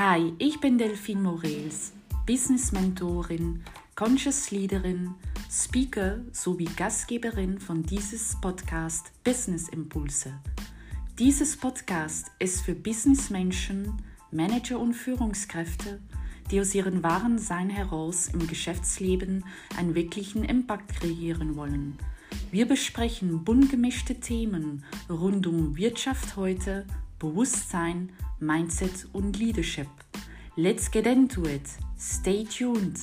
Hi, ich bin Delphine Morels, Business Mentorin, Conscious Leaderin, Speaker sowie Gastgeberin von dieses Podcast Business Impulse. Dieses Podcast ist für Businessmenschen, Manager und Führungskräfte, die aus ihrem wahren Sein heraus im Geschäftsleben einen wirklichen Impact kreieren wollen. Wir besprechen bunt gemischte Themen rund um Wirtschaft heute, Bewusstsein, Mindset und Leadership. Let's get into it. Stay tuned.